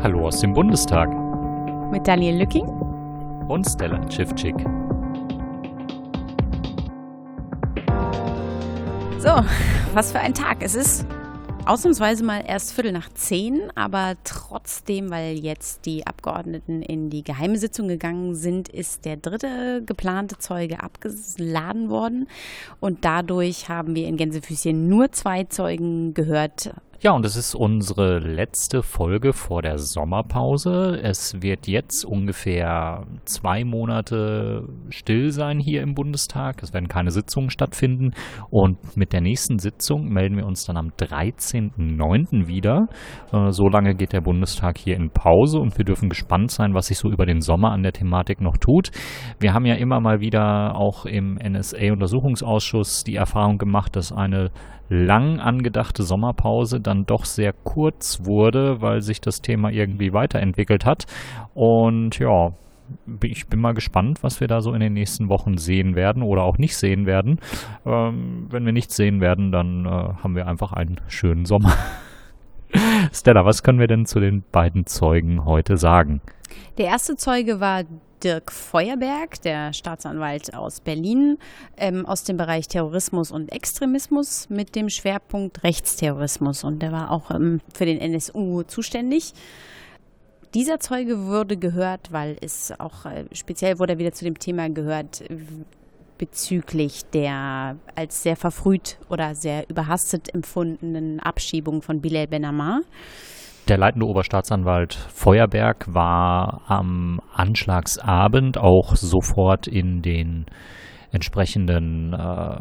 Hallo aus dem Bundestag. Mit Daniel Lücking und Stella Schiffczyk. So, was für ein Tag. Es ist ausnahmsweise mal erst Viertel nach zehn, aber trotzdem, weil jetzt die Abgeordneten in die geheime Sitzung gegangen sind, ist der dritte geplante Zeuge abgeladen worden. Und dadurch haben wir in Gänsefüßchen nur zwei Zeugen gehört ja, und es ist unsere letzte Folge vor der Sommerpause. Es wird jetzt ungefähr zwei Monate still sein hier im Bundestag. Es werden keine Sitzungen stattfinden. Und mit der nächsten Sitzung melden wir uns dann am 13.09. wieder. Äh, so lange geht der Bundestag hier in Pause und wir dürfen gespannt sein, was sich so über den Sommer an der Thematik noch tut. Wir haben ja immer mal wieder auch im NSA-Untersuchungsausschuss die Erfahrung gemacht, dass eine lang angedachte Sommerpause dann doch sehr kurz wurde, weil sich das Thema irgendwie weiterentwickelt hat. Und ja, ich bin mal gespannt, was wir da so in den nächsten Wochen sehen werden oder auch nicht sehen werden. Ähm, wenn wir nichts sehen werden, dann äh, haben wir einfach einen schönen Sommer. Stella, was können wir denn zu den beiden Zeugen heute sagen? Der erste Zeuge war Dirk Feuerberg, der Staatsanwalt aus Berlin, ähm, aus dem Bereich Terrorismus und Extremismus mit dem Schwerpunkt Rechtsterrorismus. Und der war auch ähm, für den NSU zuständig. Dieser Zeuge wurde gehört, weil es auch äh, speziell wurde er wieder zu dem Thema gehört bezüglich der als sehr verfrüht oder sehr überhastet empfundenen Abschiebung von Bilal Benamar. Der leitende Oberstaatsanwalt Feuerberg war am Anschlagsabend auch sofort in den entsprechenden äh,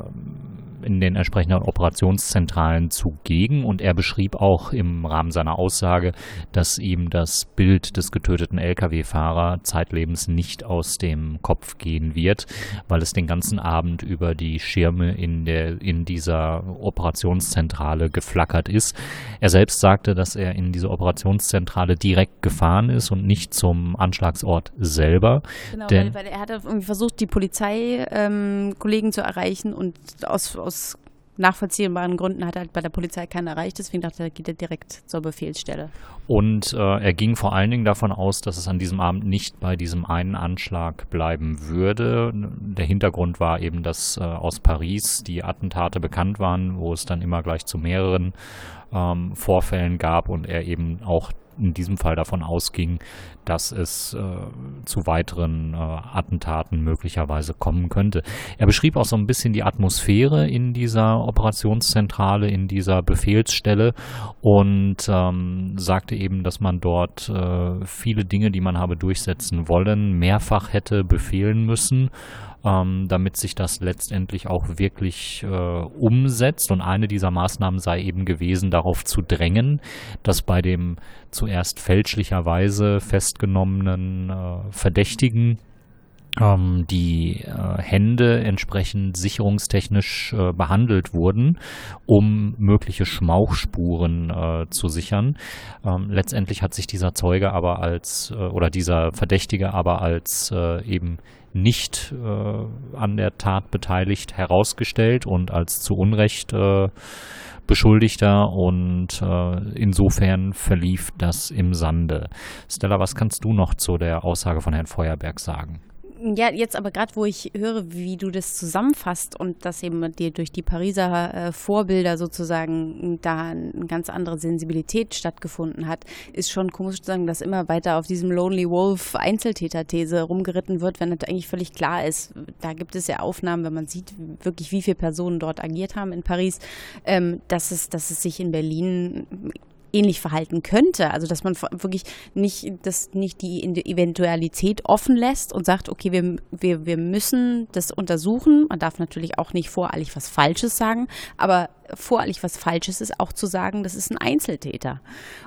in den entsprechenden Operationszentralen zugegen und er beschrieb auch im Rahmen seiner Aussage, dass ihm das Bild des getöteten Lkw-Fahrer zeitlebens nicht aus dem Kopf gehen wird, weil es den ganzen Abend über die Schirme in der in dieser Operationszentrale geflackert ist. Er selbst sagte, dass er in diese Operationszentrale direkt gefahren ist und nicht zum Anschlagsort selber. Genau, weil, weil, er hat irgendwie versucht, die Polizeikollegen ähm, zu erreichen und aus aus nachvollziehbaren Gründen hat er halt bei der Polizei keinen erreicht, deswegen dachte er, geht er direkt zur Befehlsstelle. Und äh, er ging vor allen Dingen davon aus, dass es an diesem Abend nicht bei diesem einen Anschlag bleiben würde. Der Hintergrund war eben, dass äh, aus Paris die Attentate bekannt waren, wo es dann immer gleich zu mehreren ähm, Vorfällen gab und er eben auch in diesem Fall davon ausging, dass es äh, zu weiteren äh, Attentaten möglicherweise kommen könnte. Er beschrieb auch so ein bisschen die Atmosphäre in dieser Operationszentrale, in dieser Befehlsstelle und ähm, sagte eben, dass man dort äh, viele Dinge, die man habe durchsetzen wollen, mehrfach hätte befehlen müssen ähm, damit sich das letztendlich auch wirklich äh, umsetzt. Und eine dieser Maßnahmen sei eben gewesen, darauf zu drängen, dass bei dem zuerst fälschlicherweise festgenommenen äh, Verdächtigen ähm, die äh, Hände entsprechend sicherungstechnisch äh, behandelt wurden, um mögliche Schmauchspuren äh, zu sichern. Ähm, letztendlich hat sich dieser Zeuge aber als oder dieser Verdächtige aber als eben nicht äh, an der Tat beteiligt herausgestellt und als zu Unrecht äh, Beschuldigter und äh, insofern verlief das im Sande. Stella, was kannst du noch zu der Aussage von Herrn Feuerberg sagen? Ja, jetzt aber gerade, wo ich höre, wie du das zusammenfasst und dass eben dir durch die Pariser äh, Vorbilder sozusagen da eine ganz andere Sensibilität stattgefunden hat, ist schon komisch zu sagen, dass immer weiter auf diesem Lonely Wolf Einzeltäter-These rumgeritten wird, wenn das eigentlich völlig klar ist. Da gibt es ja Aufnahmen, wenn man sieht, wirklich wie viele Personen dort agiert haben in Paris, ähm, dass, es, dass es sich in Berlin ähnlich verhalten könnte. Also dass man wirklich nicht, das nicht die Eventualität offen lässt und sagt, okay, wir, wir, wir müssen das untersuchen. Man darf natürlich auch nicht voreilig was Falsches sagen, aber voreilig was Falsches ist auch zu sagen, das ist ein Einzeltäter.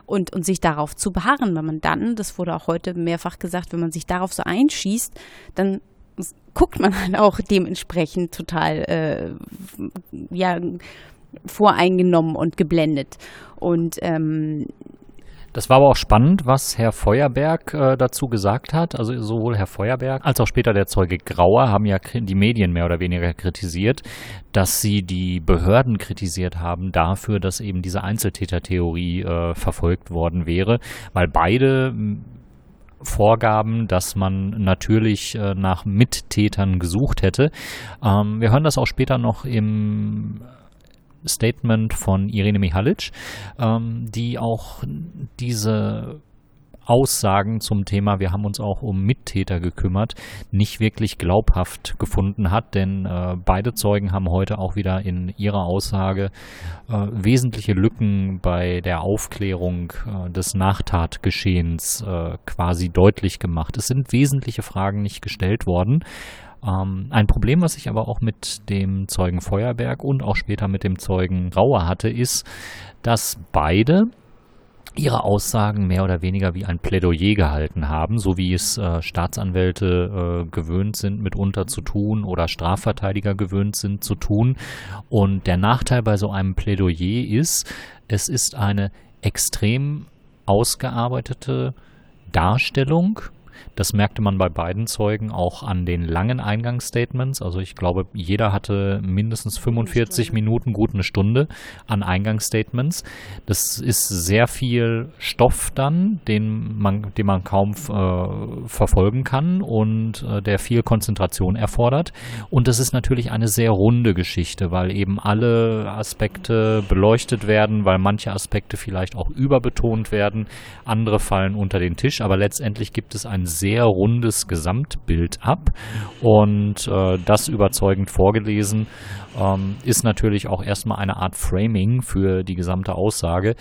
Und, und sich darauf zu beharren, wenn man dann, das wurde auch heute mehrfach gesagt, wenn man sich darauf so einschießt, dann guckt man halt auch dementsprechend total, äh, ja, voreingenommen und geblendet. Und ähm, Das war aber auch spannend, was Herr Feuerberg äh, dazu gesagt hat. Also sowohl Herr Feuerberg als auch später der Zeuge Grauer haben ja die Medien mehr oder weniger kritisiert, dass sie die Behörden kritisiert haben dafür, dass eben diese Einzeltätertheorie äh, verfolgt worden wäre, weil beide vorgaben, dass man natürlich äh, nach Mittätern gesucht hätte. Ähm, wir hören das auch später noch im Statement von Irene Mihalic, ähm, die auch diese Aussagen zum Thema, wir haben uns auch um Mittäter gekümmert, nicht wirklich glaubhaft gefunden hat, denn äh, beide Zeugen haben heute auch wieder in ihrer Aussage äh, wesentliche Lücken bei der Aufklärung äh, des Nachtatgeschehens äh, quasi deutlich gemacht. Es sind wesentliche Fragen nicht gestellt worden. Ähm, ein Problem, was ich aber auch mit dem Zeugen Feuerberg und auch später mit dem Zeugen Rauer hatte, ist, dass beide ihre Aussagen mehr oder weniger wie ein Plädoyer gehalten haben, so wie es äh, Staatsanwälte äh, gewöhnt sind, mitunter zu tun oder Strafverteidiger gewöhnt sind zu tun. Und der Nachteil bei so einem Plädoyer ist, es ist eine extrem ausgearbeitete Darstellung das merkte man bei beiden Zeugen auch an den langen Eingangsstatements. Also ich glaube, jeder hatte mindestens 45 Minuten, gut eine Stunde an Eingangsstatements. Das ist sehr viel Stoff dann, den man, den man kaum äh, verfolgen kann und äh, der viel Konzentration erfordert. Und das ist natürlich eine sehr runde Geschichte, weil eben alle Aspekte beleuchtet werden, weil manche Aspekte vielleicht auch überbetont werden, andere fallen unter den Tisch, aber letztendlich gibt es ein sehr rundes Gesamtbild ab und äh, das überzeugend vorgelesen ähm, ist natürlich auch erstmal eine Art Framing für die gesamte Aussage.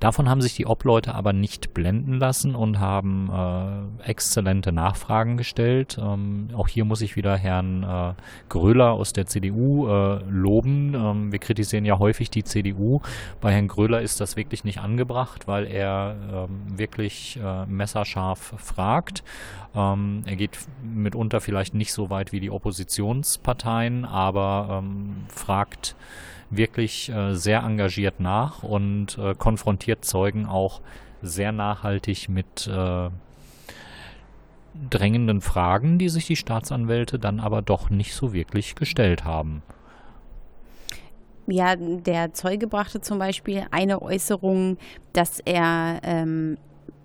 Davon haben sich die Obleute aber nicht blenden lassen und haben äh, exzellente Nachfragen gestellt. Ähm, auch hier muss ich wieder Herrn äh, Gröler aus der CDU äh, loben. Ähm, wir kritisieren ja häufig die CDU. Bei Herrn Gröler ist das wirklich nicht angebracht, weil er ähm, wirklich äh, messerscharf fragt. Ähm, er geht mitunter vielleicht nicht so weit wie die Oppositionsparteien, aber ähm, fragt wirklich äh, sehr engagiert nach und äh, konfrontiert Zeugen auch sehr nachhaltig mit äh, drängenden Fragen, die sich die Staatsanwälte dann aber doch nicht so wirklich gestellt haben. Ja, der Zeuge brachte zum Beispiel eine Äußerung, dass er ähm,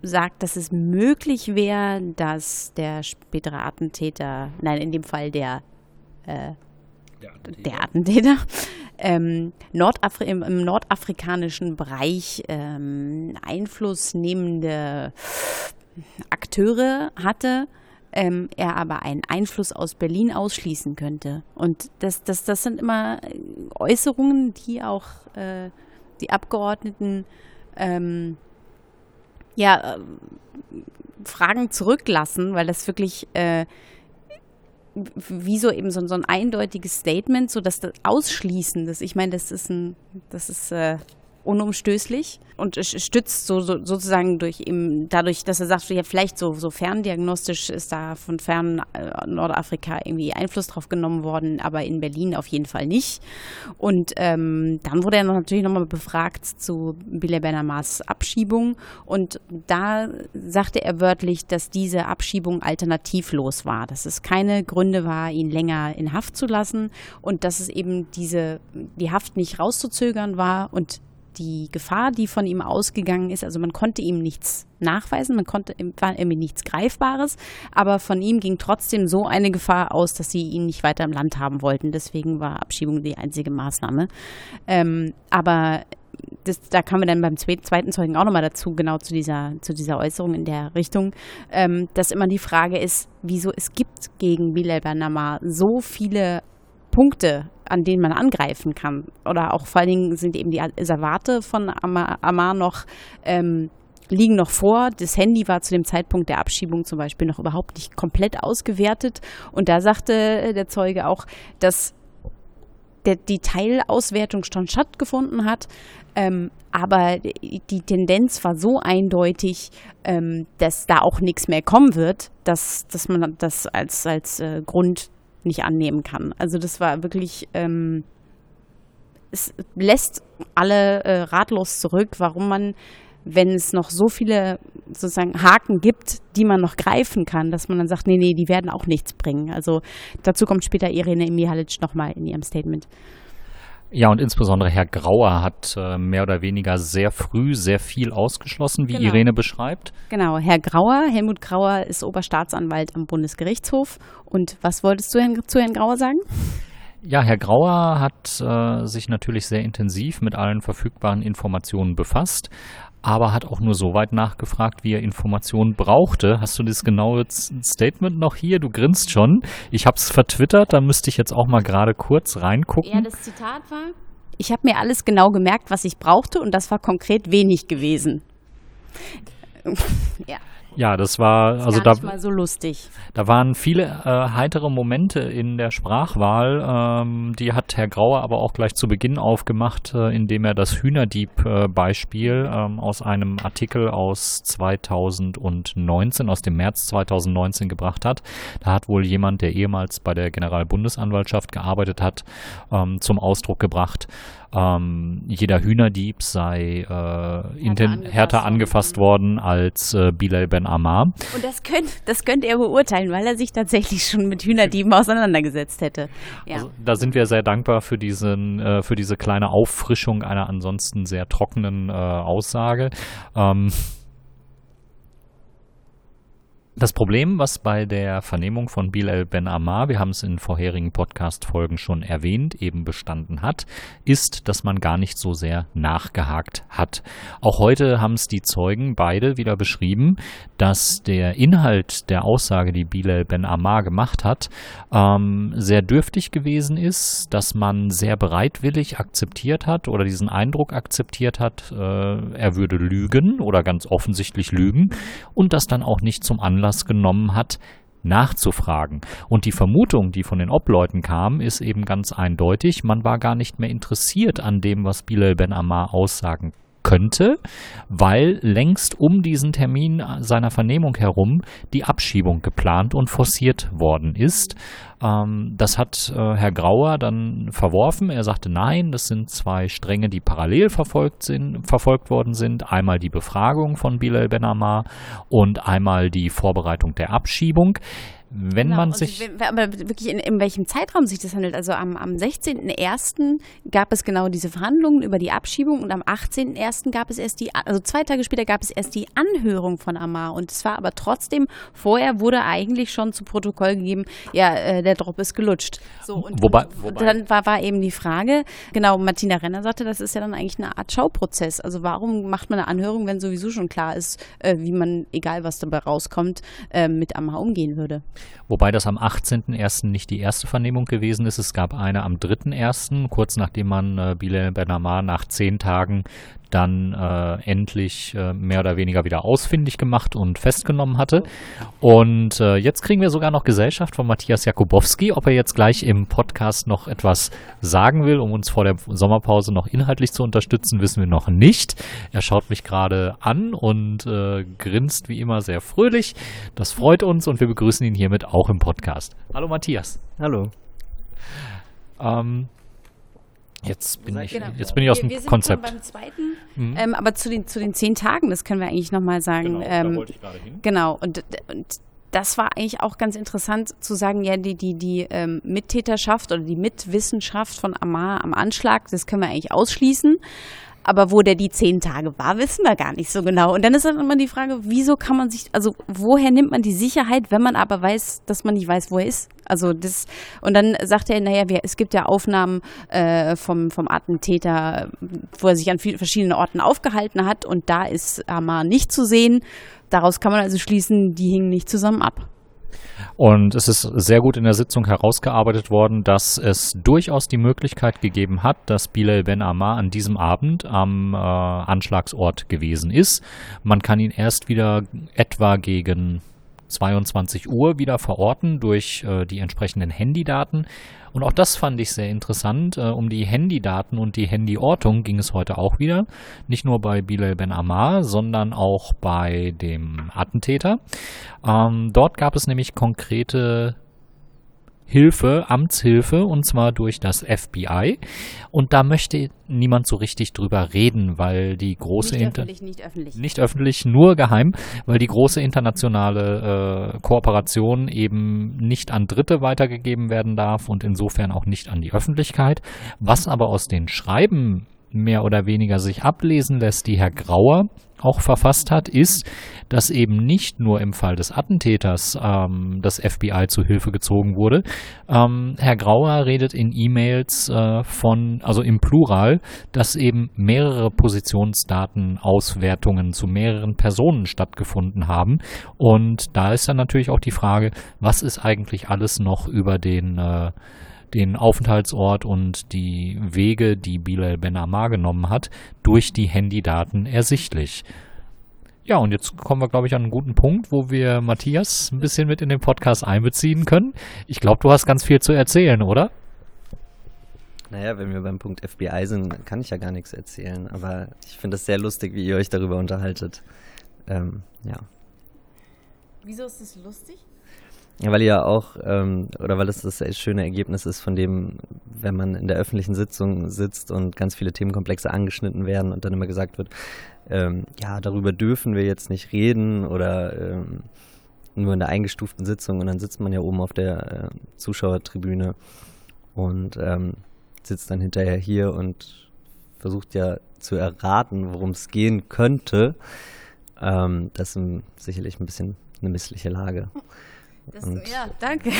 sagt, dass es möglich wäre, dass der spätere Attentäter, nein, in dem Fall der, äh, der Attentäter, der Attentäter ähm, Nordafri im, im, nordafrikanischen Bereich ähm, einflussnehmende Akteure hatte, ähm, er aber einen Einfluss aus Berlin ausschließen könnte. Und das, das, das sind immer Äußerungen, die auch äh, die Abgeordneten ähm, ja, äh, Fragen zurücklassen, weil das wirklich äh, wie so eben so, so, ein eindeutiges Statement, so dass das Ausschließen, das, ich meine, das ist ein, das ist äh, unumstößlich und stützt so, so, sozusagen durch eben dadurch, dass er sagt, ja, vielleicht so, so ferndiagnostisch ist da von fern äh, Nordafrika irgendwie Einfluss drauf genommen worden, aber in Berlin auf jeden Fall nicht. Und ähm, dann wurde er natürlich nochmal befragt zu Billy Benamars Abschiebung und da sagte er wörtlich, dass diese Abschiebung alternativlos war, dass es keine Gründe war, ihn länger in Haft zu lassen und dass es eben diese, die Haft nicht rauszuzögern war und die Gefahr, die von ihm ausgegangen ist, also man konnte ihm nichts nachweisen, man konnte war irgendwie nichts Greifbares, aber von ihm ging trotzdem so eine Gefahr aus, dass sie ihn nicht weiter im Land haben wollten. Deswegen war Abschiebung die einzige Maßnahme. Ähm, aber das, da kamen wir dann beim zweiten Zeugen auch nochmal dazu, genau zu dieser, zu dieser Äußerung in der Richtung, ähm, dass immer die Frage ist, wieso es gibt gegen Bilal Bernamar so viele Punkte, an denen man angreifen kann. Oder auch vor allen Dingen sind eben die Reservate von Amar, Amar noch ähm, liegen noch vor. Das Handy war zu dem Zeitpunkt der Abschiebung zum Beispiel noch überhaupt nicht komplett ausgewertet. Und da sagte der Zeuge auch, dass der, die Teilauswertung schon stattgefunden hat, ähm, aber die Tendenz war so eindeutig, ähm, dass da auch nichts mehr kommen wird, dass, dass man das als, als äh, Grund nicht annehmen kann. Also das war wirklich, ähm, es lässt alle äh, ratlos zurück, warum man wenn es noch so viele sozusagen Haken gibt, die man noch greifen kann, dass man dann sagt, nee, nee, die werden auch nichts bringen. Also dazu kommt später Irene Mihalic nochmal in ihrem Statement. Ja, und insbesondere Herr Grauer hat äh, mehr oder weniger sehr früh sehr viel ausgeschlossen, wie genau. Irene beschreibt. Genau, Herr Grauer, Helmut Grauer ist Oberstaatsanwalt am Bundesgerichtshof. Und was wolltest du zu Herrn Grauer sagen? Ja, Herr Grauer hat äh, sich natürlich sehr intensiv mit allen verfügbaren Informationen befasst, aber hat auch nur so weit nachgefragt, wie er Informationen brauchte. Hast du das genaue Statement noch hier? Du grinst schon. Ich habe es vertwittert, da müsste ich jetzt auch mal gerade kurz reingucken. Ja, das Zitat war, ich habe mir alles genau gemerkt, was ich brauchte und das war konkret wenig gewesen. ja. Ja, das war das also da, mal so lustig. Da waren viele äh, heitere Momente in der Sprachwahl. Ähm, die hat Herr Grauer aber auch gleich zu Beginn aufgemacht, äh, indem er das Hühnerdieb-Beispiel äh, ähm, aus einem Artikel aus 2019, aus dem März 2019 gebracht hat. Da hat wohl jemand, der ehemals bei der Generalbundesanwaltschaft gearbeitet hat, ähm, zum Ausdruck gebracht, ähm, jeder Hühnerdieb sei äh, härter, angefasst, härter angefasst worden als äh, Bilal Ben Ammar. Und das könnte das könnt er beurteilen, weil er sich tatsächlich schon mit Hühnerdieben auseinandergesetzt hätte. Ja. Also, da sind wir sehr dankbar für, diesen, äh, für diese kleine Auffrischung einer ansonsten sehr trockenen äh, Aussage. Ähm, das Problem, was bei der Vernehmung von Bilal Ben Ammar, wir haben es in vorherigen Podcast-Folgen schon erwähnt, eben bestanden hat, ist, dass man gar nicht so sehr nachgehakt hat. Auch heute haben es die Zeugen beide wieder beschrieben, dass der Inhalt der Aussage, die Bilal Ben Ammar gemacht hat, ähm, sehr dürftig gewesen ist, dass man sehr bereitwillig akzeptiert hat oder diesen Eindruck akzeptiert hat, äh, er würde lügen oder ganz offensichtlich lügen und das dann auch nicht zum Anlass Anlass genommen hat, nachzufragen. Und die Vermutung, die von den Obleuten kam, ist eben ganz eindeutig, man war gar nicht mehr interessiert an dem, was Bilal Ben Ammar aussagen könnte, weil längst um diesen Termin seiner Vernehmung herum die Abschiebung geplant und forciert worden ist. Ähm, das hat äh, Herr Grauer dann verworfen. Er sagte, nein, das sind zwei Stränge, die parallel verfolgt, sind, verfolgt worden sind. Einmal die Befragung von Bilal Benamar und einmal die Vorbereitung der Abschiebung wenn genau, man sich. Aber wirklich in, in, welchem Zeitraum sich das handelt. Also am, am 16.01. gab es genau diese Verhandlungen über die Abschiebung und am 18.01. gab es erst die, also zwei Tage später gab es erst die Anhörung von Amar. Und es war aber trotzdem, vorher wurde eigentlich schon zu Protokoll gegeben, ja, äh, der Drop ist gelutscht. So, und wobei, wobei. dann war, war eben die Frage, genau, Martina Renner sagte, das ist ja dann eigentlich eine Art Schauprozess. Also warum macht man eine Anhörung, wenn sowieso schon klar ist, äh, wie man, egal was dabei rauskommt, äh, mit Amar umgehen würde? Wobei das am 18.01. nicht die erste Vernehmung gewesen ist. Es gab eine am 3.01., kurz nachdem man äh, Bilal Benamar nach zehn Tagen dann äh, endlich äh, mehr oder weniger wieder ausfindig gemacht und festgenommen hatte. Und äh, jetzt kriegen wir sogar noch Gesellschaft von Matthias Jakubowski. Ob er jetzt gleich im Podcast noch etwas sagen will, um uns vor der Sommerpause noch inhaltlich zu unterstützen, wissen wir noch nicht. Er schaut mich gerade an und äh, grinst wie immer sehr fröhlich. Das freut uns und wir begrüßen ihn hiermit auch im Podcast. Hallo Matthias. Hallo. Ähm, Jetzt bin ich, genau. jetzt bin ich aus dem wir, wir Konzept. beim zweiten, mhm. ähm, aber zu den, zu den zehn Tagen, das können wir eigentlich nochmal sagen. Genau, ähm, da wollte ich gerade hin. Genau, und, und das war eigentlich auch ganz interessant zu sagen, ja, die, die, die ähm, Mittäterschaft oder die Mitwissenschaft von Amar am Anschlag, das können wir eigentlich ausschließen. Aber wo der die zehn Tage war, wissen wir gar nicht so genau. Und dann ist dann immer die Frage, wieso kann man sich, also woher nimmt man die Sicherheit, wenn man aber weiß, dass man nicht weiß, wo er ist? Also das, und dann sagt er, naja, wir, es gibt ja Aufnahmen äh, vom, vom Attentäter, wo er sich an vielen verschiedenen Orten aufgehalten hat und da ist Amar nicht zu sehen. Daraus kann man also schließen, die hingen nicht zusammen ab. Und es ist sehr gut in der Sitzung herausgearbeitet worden, dass es durchaus die Möglichkeit gegeben hat, dass Bilal Ben Ammar an diesem Abend am äh, Anschlagsort gewesen ist. Man kann ihn erst wieder etwa gegen 22 Uhr wieder verorten durch äh, die entsprechenden Handydaten. Und auch das fand ich sehr interessant. Äh, um die Handydaten und die Handyortung ging es heute auch wieder. Nicht nur bei Bilal Ben Ammar, sondern auch bei dem Attentäter. Ähm, dort gab es nämlich konkrete Hilfe, Amtshilfe, und zwar durch das FBI. Und da möchte niemand so richtig drüber reden, weil die große nicht öffentlich, nicht öffentlich. Nicht öffentlich, nur geheim, weil die große internationale äh, Kooperation eben nicht an Dritte weitergegeben werden darf und insofern auch nicht an die Öffentlichkeit. Was aber aus den Schreiben mehr oder weniger sich ablesen lässt, die Herr Grauer auch verfasst hat, ist, dass eben nicht nur im Fall des Attentäters ähm, das FBI zu Hilfe gezogen wurde. Ähm, Herr Grauer redet in E-Mails äh, von, also im Plural, dass eben mehrere Positionsdatenauswertungen zu mehreren Personen stattgefunden haben. Und da ist dann natürlich auch die Frage, was ist eigentlich alles noch über den äh, den Aufenthaltsort und die Wege, die Bilal Ben Ammar genommen hat, durch die Handydaten ersichtlich. Ja, und jetzt kommen wir, glaube ich, an einen guten Punkt, wo wir Matthias ein bisschen mit in den Podcast einbeziehen können. Ich glaube, du hast ganz viel zu erzählen, oder? Naja, wenn wir beim Punkt FBI sind, kann ich ja gar nichts erzählen. Aber ich finde es sehr lustig, wie ihr euch darüber unterhaltet. Ähm, ja. Wieso ist es lustig? Ja, weil ihr auch, ähm, oder weil es das, das schöne Ergebnis ist, von dem, wenn man in der öffentlichen Sitzung sitzt und ganz viele Themenkomplexe angeschnitten werden und dann immer gesagt wird, ähm, ja, darüber dürfen wir jetzt nicht reden oder ähm, nur in der eingestuften Sitzung und dann sitzt man ja oben auf der äh, Zuschauertribüne und ähm, sitzt dann hinterher hier und versucht ja zu erraten, worum es gehen könnte. Ähm, das ist sicherlich ein bisschen eine missliche Lage. Das, ja, danke.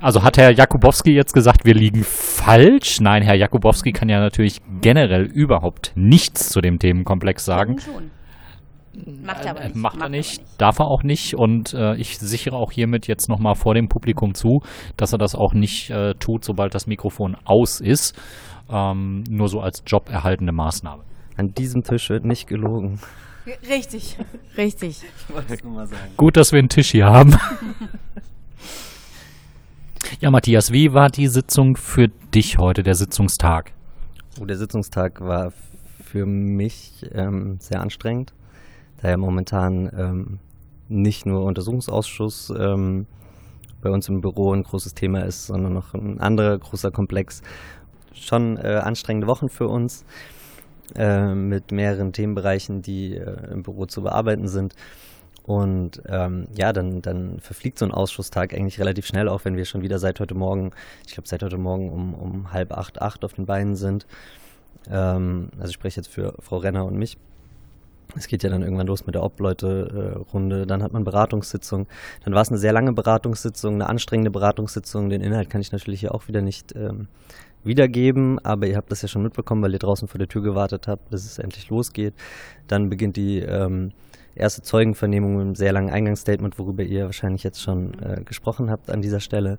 Also hat Herr Jakubowski jetzt gesagt, wir liegen falsch? Nein, Herr Jakubowski kann ja natürlich generell überhaupt nichts zu dem Themenkomplex sagen. Schon. Macht er aber nicht. Macht er nicht, nicht, darf er auch nicht. Und äh, ich sichere auch hiermit jetzt nochmal vor dem Publikum zu, dass er das auch nicht äh, tut, sobald das Mikrofon aus ist. Ähm, nur so als joberhaltende Maßnahme. An diesem Tisch wird nicht gelogen. Richtig, richtig. Gut, dass wir einen Tisch hier haben. ja, Matthias, wie war die Sitzung für dich heute, der Sitzungstag? Oh, der Sitzungstag war für mich ähm, sehr anstrengend, da ja momentan ähm, nicht nur Untersuchungsausschuss ähm, bei uns im Büro ein großes Thema ist, sondern noch ein anderer großer Komplex. Schon äh, anstrengende Wochen für uns. Äh, mit mehreren Themenbereichen, die äh, im Büro zu bearbeiten sind. Und ähm, ja, dann, dann verfliegt so ein Ausschusstag eigentlich relativ schnell, auch wenn wir schon wieder seit heute Morgen, ich glaube seit heute Morgen um, um halb acht, acht auf den Beinen sind. Ähm, also ich spreche jetzt für Frau Renner und mich. Es geht ja dann irgendwann los mit der Obleute-Runde, dann hat man Beratungssitzung. Dann war es eine sehr lange Beratungssitzung, eine anstrengende Beratungssitzung. Den Inhalt kann ich natürlich hier auch wieder nicht ähm, wiedergeben, aber ihr habt das ja schon mitbekommen, weil ihr draußen vor der Tür gewartet habt, bis es endlich losgeht. Dann beginnt die ähm, erste Zeugenvernehmung mit einem sehr langen Eingangsstatement, worüber ihr wahrscheinlich jetzt schon äh, gesprochen habt an dieser Stelle.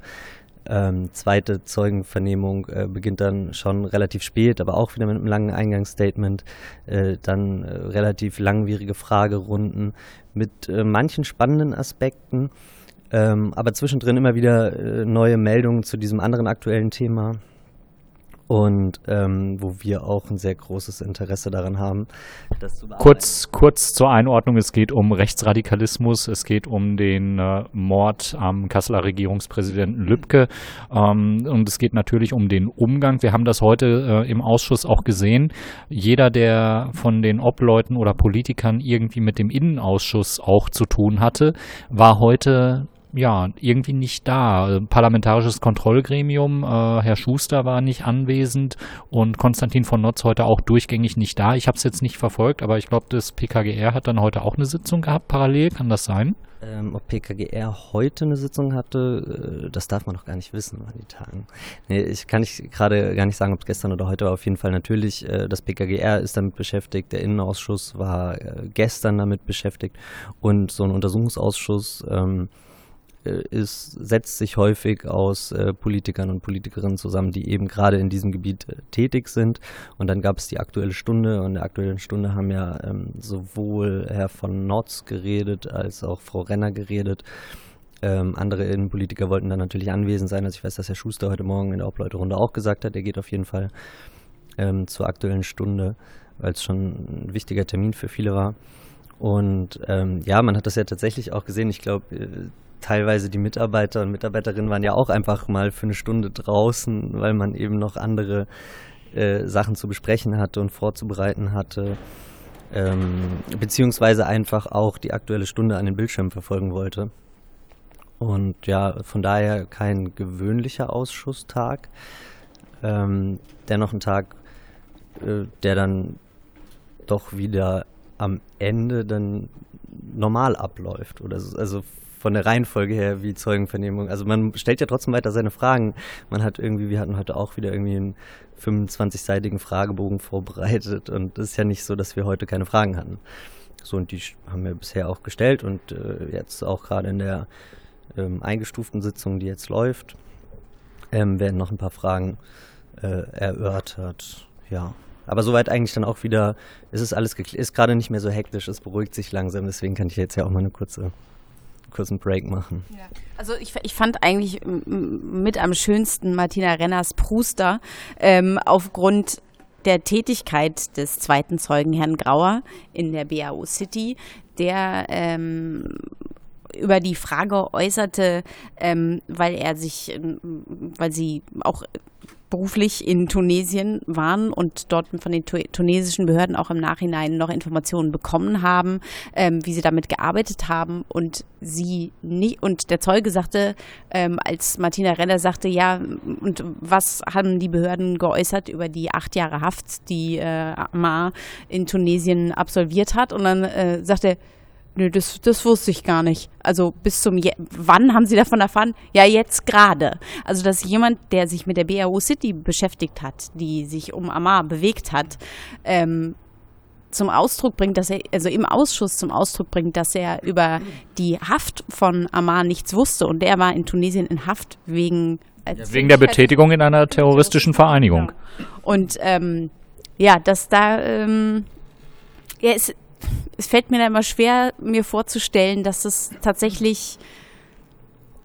Ähm, zweite Zeugenvernehmung äh, beginnt dann schon relativ spät, aber auch wieder mit einem langen Eingangsstatement. Äh, dann äh, relativ langwierige Fragerunden mit äh, manchen spannenden Aspekten, ähm, aber zwischendrin immer wieder äh, neue Meldungen zu diesem anderen aktuellen Thema und ähm, wo wir auch ein sehr großes Interesse daran haben, das zu. Kurz, kurz zur Einordnung, es geht um Rechtsradikalismus, es geht um den äh, Mord am Kasseler Regierungspräsidenten Lübcke ähm, und es geht natürlich um den Umgang. Wir haben das heute äh, im Ausschuss auch gesehen. Jeder, der von den Obleuten oder Politikern irgendwie mit dem Innenausschuss auch zu tun hatte, war heute ja, irgendwie nicht da. Parlamentarisches Kontrollgremium, äh, Herr Schuster war nicht anwesend und Konstantin von Notz heute auch durchgängig nicht da. Ich habe es jetzt nicht verfolgt, aber ich glaube, das PKGR hat dann heute auch eine Sitzung gehabt, parallel, kann das sein? Ähm, ob PKGR heute eine Sitzung hatte, äh, das darf man doch gar nicht wissen an die Tagen. Nee, ich kann nicht gerade gar nicht sagen, ob es gestern oder heute war. Auf jeden Fall natürlich, äh, das PKGR ist damit beschäftigt, der Innenausschuss war äh, gestern damit beschäftigt und so ein Untersuchungsausschuss ähm, ist, äh, setzt sich häufig aus äh, Politikern und Politikerinnen zusammen, die eben gerade in diesem Gebiet äh, tätig sind. Und dann gab es die Aktuelle Stunde und in der Aktuellen Stunde haben ja ähm, sowohl Herr von Notz geredet als auch Frau Renner geredet. Ähm, andere Innenpolitiker wollten dann natürlich anwesend sein. Also ich weiß, dass Herr Schuster heute Morgen in der Obleuterunde auch gesagt hat, er geht auf jeden Fall ähm, zur Aktuellen Stunde, weil es schon ein wichtiger Termin für viele war. Und ähm, ja, man hat das ja tatsächlich auch gesehen. Ich glaube, teilweise die Mitarbeiter und Mitarbeiterinnen waren ja auch einfach mal für eine Stunde draußen, weil man eben noch andere äh, Sachen zu besprechen hatte und vorzubereiten hatte. Ähm, beziehungsweise einfach auch die aktuelle Stunde an den Bildschirm verfolgen wollte. Und ja, von daher kein gewöhnlicher Ausschusstag. Ähm, dennoch ein Tag, äh, der dann doch wieder am Ende dann normal abläuft. Oder so, also von der Reihenfolge her wie Zeugenvernehmung. Also man stellt ja trotzdem weiter seine Fragen. Man hat irgendwie, wir hatten heute auch wieder irgendwie einen 25-seitigen Fragebogen vorbereitet und es ist ja nicht so, dass wir heute keine Fragen hatten. So, und die haben wir bisher auch gestellt und äh, jetzt auch gerade in der ähm, eingestuften Sitzung, die jetzt läuft, ähm, werden noch ein paar Fragen äh, erörtert. Ja, aber soweit eigentlich dann auch wieder, ist es alles ist gerade nicht mehr so hektisch, es beruhigt sich langsam, deswegen kann ich jetzt ja auch mal eine kurze kurzen Break machen. Ja. Also ich, ich fand eigentlich mit am schönsten Martina Renners Pruster ähm, aufgrund der Tätigkeit des zweiten Zeugen Herrn Grauer in der BAO City, der ähm, über die Frage äußerte, ähm, weil er sich, ähm, weil sie auch beruflich in Tunesien waren und dort von den tunesischen Behörden auch im Nachhinein noch Informationen bekommen haben, ähm, wie sie damit gearbeitet haben. Und sie nicht und der Zeuge sagte, ähm, als Martina Renner sagte, ja, und was haben die Behörden geäußert über die acht Jahre Haft, die äh, Amar in Tunesien absolviert hat? Und dann äh, sagte Nö, das, das wusste ich gar nicht. Also bis zum Je wann haben Sie davon erfahren? Ja, jetzt gerade. Also dass jemand, der sich mit der BAO City beschäftigt hat, die sich um Amar bewegt hat, ähm, zum Ausdruck bringt, dass er, also im Ausschuss zum Ausdruck bringt, dass er über die Haft von Amar nichts wusste und der war in Tunesien in Haft wegen ja, wegen der Betätigung in einer terroristischen Vereinigung. Ja. Und ähm, ja, dass da ähm, ja, es, es fällt mir da immer schwer, mir vorzustellen, dass das tatsächlich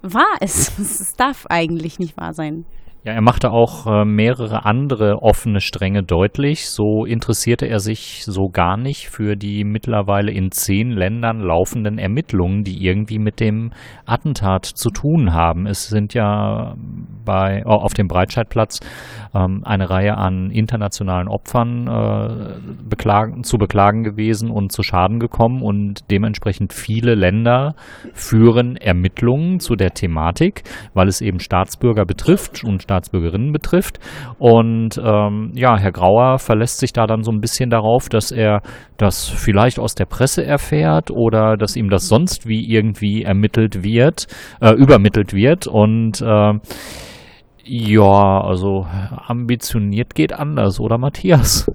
wahr ist. Es darf eigentlich nicht wahr sein. Ja, er machte auch äh, mehrere andere offene Stränge deutlich. So interessierte er sich so gar nicht für die mittlerweile in zehn Ländern laufenden Ermittlungen, die irgendwie mit dem Attentat zu tun haben. Es sind ja bei oh, auf dem Breitscheidplatz ähm, eine Reihe an internationalen Opfern äh, beklagen, zu beklagen gewesen und zu Schaden gekommen und dementsprechend viele Länder führen Ermittlungen zu der Thematik, weil es eben Staatsbürger betrifft und Staatsbürgerinnen betrifft. Und ähm, ja, Herr Grauer verlässt sich da dann so ein bisschen darauf, dass er das vielleicht aus der Presse erfährt oder dass ihm das sonst wie irgendwie ermittelt wird, äh, übermittelt wird. Und äh, ja, also ambitioniert geht anders, oder Matthias?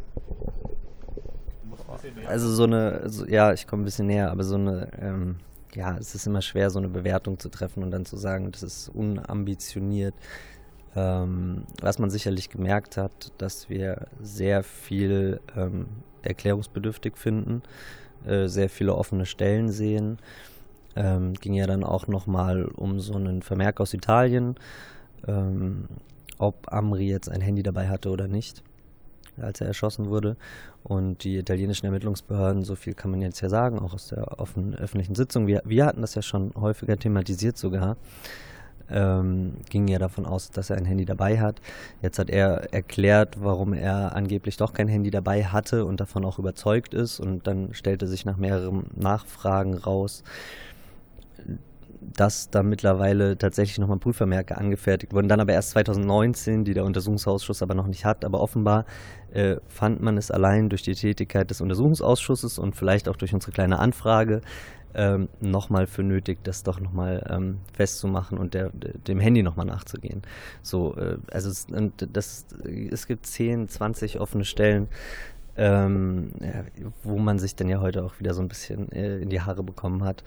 Also so eine, so, ja, ich komme ein bisschen näher, aber so eine, ähm, ja, es ist immer schwer, so eine Bewertung zu treffen und dann zu sagen, das ist unambitioniert. Ähm, was man sicherlich gemerkt hat, dass wir sehr viel ähm, erklärungsbedürftig finden, äh, sehr viele offene Stellen sehen. Ähm, ging ja dann auch nochmal um so einen Vermerk aus Italien, ähm, ob Amri jetzt ein Handy dabei hatte oder nicht, als er erschossen wurde. Und die italienischen Ermittlungsbehörden, so viel kann man jetzt ja sagen, auch aus der offenen öffentlichen Sitzung, wir, wir hatten das ja schon häufiger thematisiert sogar, ähm, ging ja davon aus, dass er ein Handy dabei hat. Jetzt hat er erklärt, warum er angeblich doch kein Handy dabei hatte und davon auch überzeugt ist. Und dann stellte sich nach mehreren Nachfragen raus, dass da mittlerweile tatsächlich nochmal Prüfvermerke angefertigt wurden, dann aber erst 2019, die der Untersuchungsausschuss aber noch nicht hat. Aber offenbar äh, fand man es allein durch die Tätigkeit des Untersuchungsausschusses und vielleicht auch durch unsere kleine Anfrage ähm, nochmal für nötig, das doch nochmal ähm, festzumachen und der, dem Handy nochmal nachzugehen. So, äh, also es, das, es gibt 10, 20 offene Stellen, ähm, ja, wo man sich dann ja heute auch wieder so ein bisschen äh, in die Haare bekommen hat.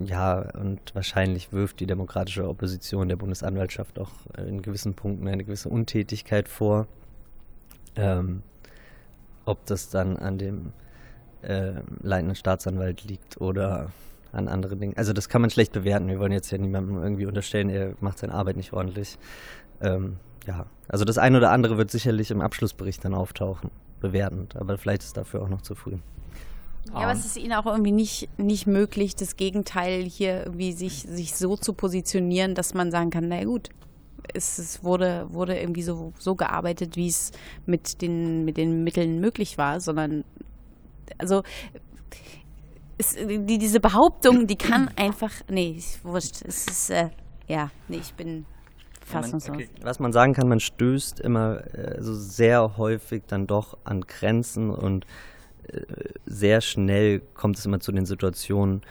Ja, und wahrscheinlich wirft die demokratische Opposition der Bundesanwaltschaft auch in gewissen Punkten eine gewisse Untätigkeit vor. Ähm, ob das dann an dem äh, leitenden Staatsanwalt liegt oder an anderen Dingen. Also das kann man schlecht bewerten. Wir wollen jetzt ja niemandem irgendwie unterstellen, er macht seine Arbeit nicht ordentlich. Ähm, ja, also das eine oder andere wird sicherlich im Abschlussbericht dann auftauchen, bewertend, aber vielleicht ist dafür auch noch zu früh. Ja, aber es ist ihnen auch irgendwie nicht, nicht möglich, das Gegenteil hier irgendwie sich, sich so zu positionieren, dass man sagen kann, na gut, es, es wurde, wurde irgendwie so, so gearbeitet, wie es mit den, mit den Mitteln möglich war, sondern also es, die, diese Behauptung, die kann einfach, nee, wurscht, es ist, äh, ja, nee, ich bin fassungslos. Ja, okay. Was man sagen kann, man stößt immer äh, so sehr häufig dann doch an Grenzen und sehr schnell kommt es immer zu den Situationen,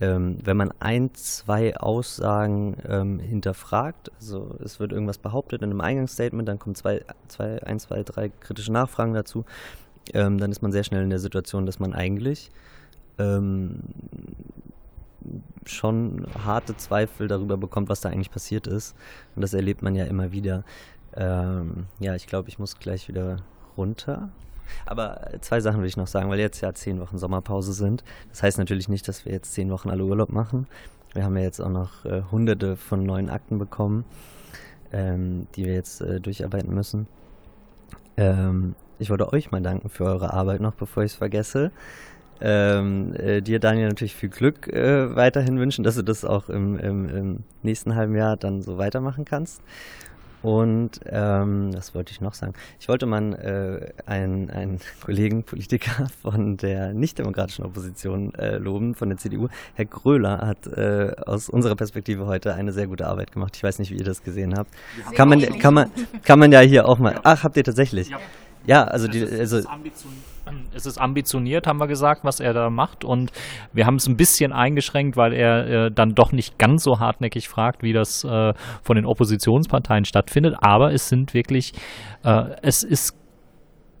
ähm, wenn man ein, zwei Aussagen ähm, hinterfragt, also es wird irgendwas behauptet in einem Eingangsstatement, dann kommen zwei, zwei, ein, zwei, drei kritische Nachfragen dazu, ähm, dann ist man sehr schnell in der Situation, dass man eigentlich ähm, schon harte Zweifel darüber bekommt, was da eigentlich passiert ist. Und das erlebt man ja immer wieder. Ähm, ja, ich glaube, ich muss gleich wieder runter. Aber zwei Sachen will ich noch sagen, weil jetzt ja zehn Wochen Sommerpause sind. Das heißt natürlich nicht, dass wir jetzt zehn Wochen alle Urlaub machen. Wir haben ja jetzt auch noch äh, hunderte von neuen Akten bekommen, ähm, die wir jetzt äh, durcharbeiten müssen. Ähm, ich wollte euch mal danken für eure Arbeit noch, bevor ich es vergesse. Ähm, äh, dir, Daniel, natürlich viel Glück äh, weiterhin wünschen, dass du das auch im, im, im, nächsten halben Jahr dann so weitermachen kannst. Und ähm, was wollte ich noch sagen? Ich wollte mal äh, einen, einen Kollegen, Politiker von der nicht-demokratischen Opposition äh, loben, von der CDU. Herr Gröler hat äh, aus unserer Perspektive heute eine sehr gute Arbeit gemacht. Ich weiß nicht, wie ihr das gesehen habt. Kann man, kann man, kann man ja hier auch mal. Ach, habt ihr tatsächlich? Ja. Ja, also die, also es ist ambitioniert, haben wir gesagt, was er da macht. Und wir haben es ein bisschen eingeschränkt, weil er äh, dann doch nicht ganz so hartnäckig fragt, wie das äh, von den Oppositionsparteien stattfindet. Aber es sind wirklich, äh, es ist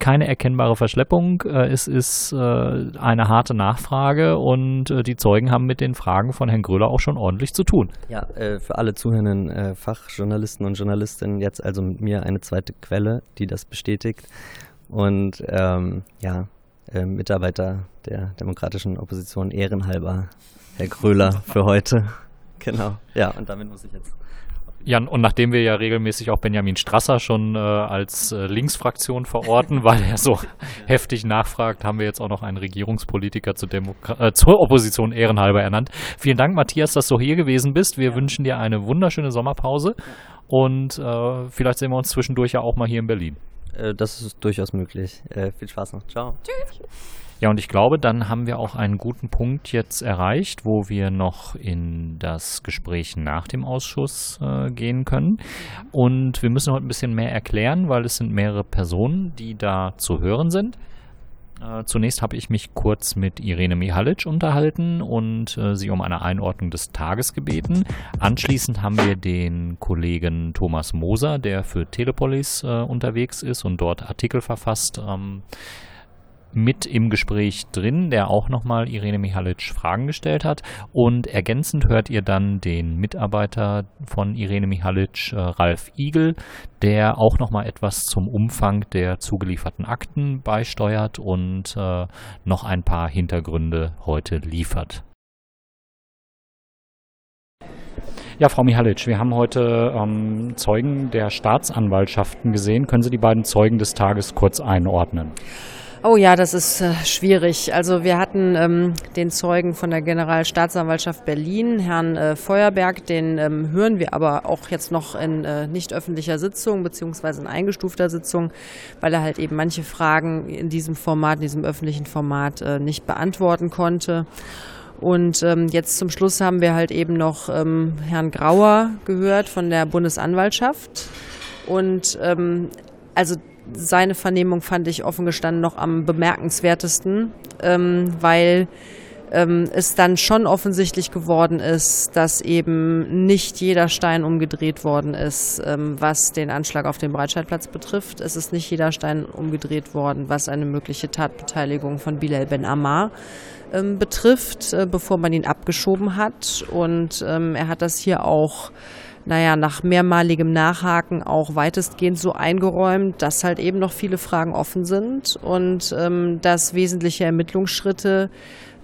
keine erkennbare Verschleppung. Äh, es ist äh, eine harte Nachfrage und äh, die Zeugen haben mit den Fragen von Herrn Gröler auch schon ordentlich zu tun. Ja, für alle zuhörenden Fachjournalisten und Journalistinnen jetzt also mit mir eine zweite Quelle, die das bestätigt. Und ähm, ja, äh, Mitarbeiter der demokratischen Opposition ehrenhalber, Herr Gröler, für heute. Genau. Ja, und damit muss ich jetzt. Jan, und nachdem wir ja regelmäßig auch Benjamin Strasser schon äh, als äh, Linksfraktion verorten, weil er so heftig nachfragt, haben wir jetzt auch noch einen Regierungspolitiker zur, Demokra äh, zur Opposition ehrenhalber ernannt. Vielen Dank, Matthias, dass du hier gewesen bist. Wir ja. wünschen dir eine wunderschöne Sommerpause und äh, vielleicht sehen wir uns zwischendurch ja auch mal hier in Berlin. Äh, das ist durchaus möglich. Äh, viel Spaß noch. Ciao. Tschüss. Ja, und ich glaube, dann haben wir auch einen guten Punkt jetzt erreicht, wo wir noch in das Gespräch nach dem Ausschuss äh, gehen können. Und wir müssen heute ein bisschen mehr erklären, weil es sind mehrere Personen, die da zu hören sind. Äh, zunächst habe ich mich kurz mit Irene Mihalic unterhalten und äh, sie um eine Einordnung des Tages gebeten. Anschließend haben wir den Kollegen Thomas Moser, der für Telepolis äh, unterwegs ist und dort Artikel verfasst, ähm, mit im Gespräch drin, der auch nochmal Irene Mihalic Fragen gestellt hat. Und ergänzend hört ihr dann den Mitarbeiter von Irene Mihalic, äh, Ralf Igel, der auch nochmal etwas zum Umfang der zugelieferten Akten beisteuert und äh, noch ein paar Hintergründe heute liefert. Ja, Frau Mihalic, wir haben heute ähm, Zeugen der Staatsanwaltschaften gesehen. Können Sie die beiden Zeugen des Tages kurz einordnen? Oh ja, das ist äh, schwierig. Also wir hatten ähm, den Zeugen von der Generalstaatsanwaltschaft Berlin, Herrn äh, Feuerberg, den ähm, hören wir aber auch jetzt noch in äh, nicht öffentlicher Sitzung beziehungsweise in eingestufter Sitzung, weil er halt eben manche Fragen in diesem Format, in diesem öffentlichen Format äh, nicht beantworten konnte. Und ähm, jetzt zum Schluss haben wir halt eben noch ähm, Herrn Grauer gehört von der Bundesanwaltschaft. Und ähm, also seine Vernehmung fand ich offen gestanden noch am bemerkenswertesten, ähm, weil ähm, es dann schon offensichtlich geworden ist, dass eben nicht jeder Stein umgedreht worden ist, ähm, was den Anschlag auf den Breitscheidplatz betrifft. Es ist nicht jeder Stein umgedreht worden, was eine mögliche Tatbeteiligung von Bilal Ben Ammar ähm, betrifft, äh, bevor man ihn abgeschoben hat. Und ähm, er hat das hier auch naja, nach mehrmaligem Nachhaken auch weitestgehend so eingeräumt, dass halt eben noch viele Fragen offen sind und ähm, dass wesentliche Ermittlungsschritte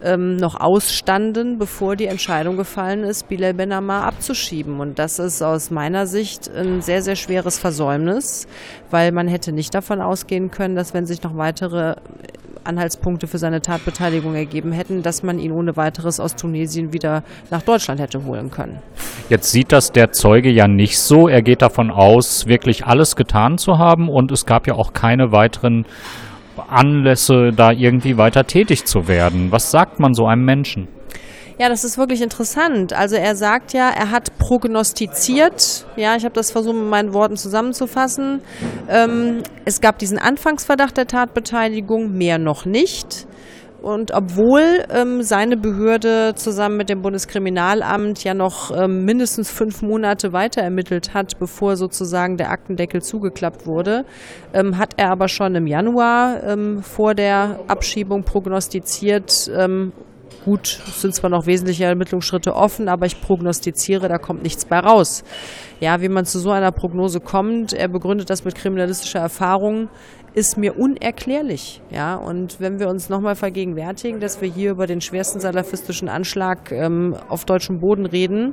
ähm, noch ausstanden, bevor die Entscheidung gefallen ist, Bilal Benamar abzuschieben. Und das ist aus meiner Sicht ein sehr, sehr schweres Versäumnis, weil man hätte nicht davon ausgehen können, dass wenn sich noch weitere Anhaltspunkte für seine Tatbeteiligung ergeben hätten, dass man ihn ohne weiteres aus Tunesien wieder nach Deutschland hätte holen können. Jetzt sieht das der Zeuge ja nicht so. Er geht davon aus, wirklich alles getan zu haben und es gab ja auch keine weiteren Anlässe, da irgendwie weiter tätig zu werden. Was sagt man so einem Menschen? Ja, das ist wirklich interessant. Also er sagt ja, er hat prognostiziert. Ja, ich habe das versucht mit meinen Worten zusammenzufassen. Ähm, es gab diesen Anfangsverdacht der Tatbeteiligung, mehr noch nicht. Und obwohl ähm, seine Behörde zusammen mit dem Bundeskriminalamt ja noch ähm, mindestens fünf Monate weiter ermittelt hat, bevor sozusagen der Aktendeckel zugeklappt wurde, ähm, hat er aber schon im Januar ähm, vor der Abschiebung prognostiziert, ähm, gut, es sind zwar noch wesentliche Ermittlungsschritte offen, aber ich prognostiziere, da kommt nichts bei raus. Ja, wie man zu so einer Prognose kommt, er begründet das mit kriminalistischer Erfahrung, ist mir unerklärlich. Ja, und wenn wir uns nochmal vergegenwärtigen, dass wir hier über den schwersten salafistischen Anschlag ähm, auf deutschem Boden reden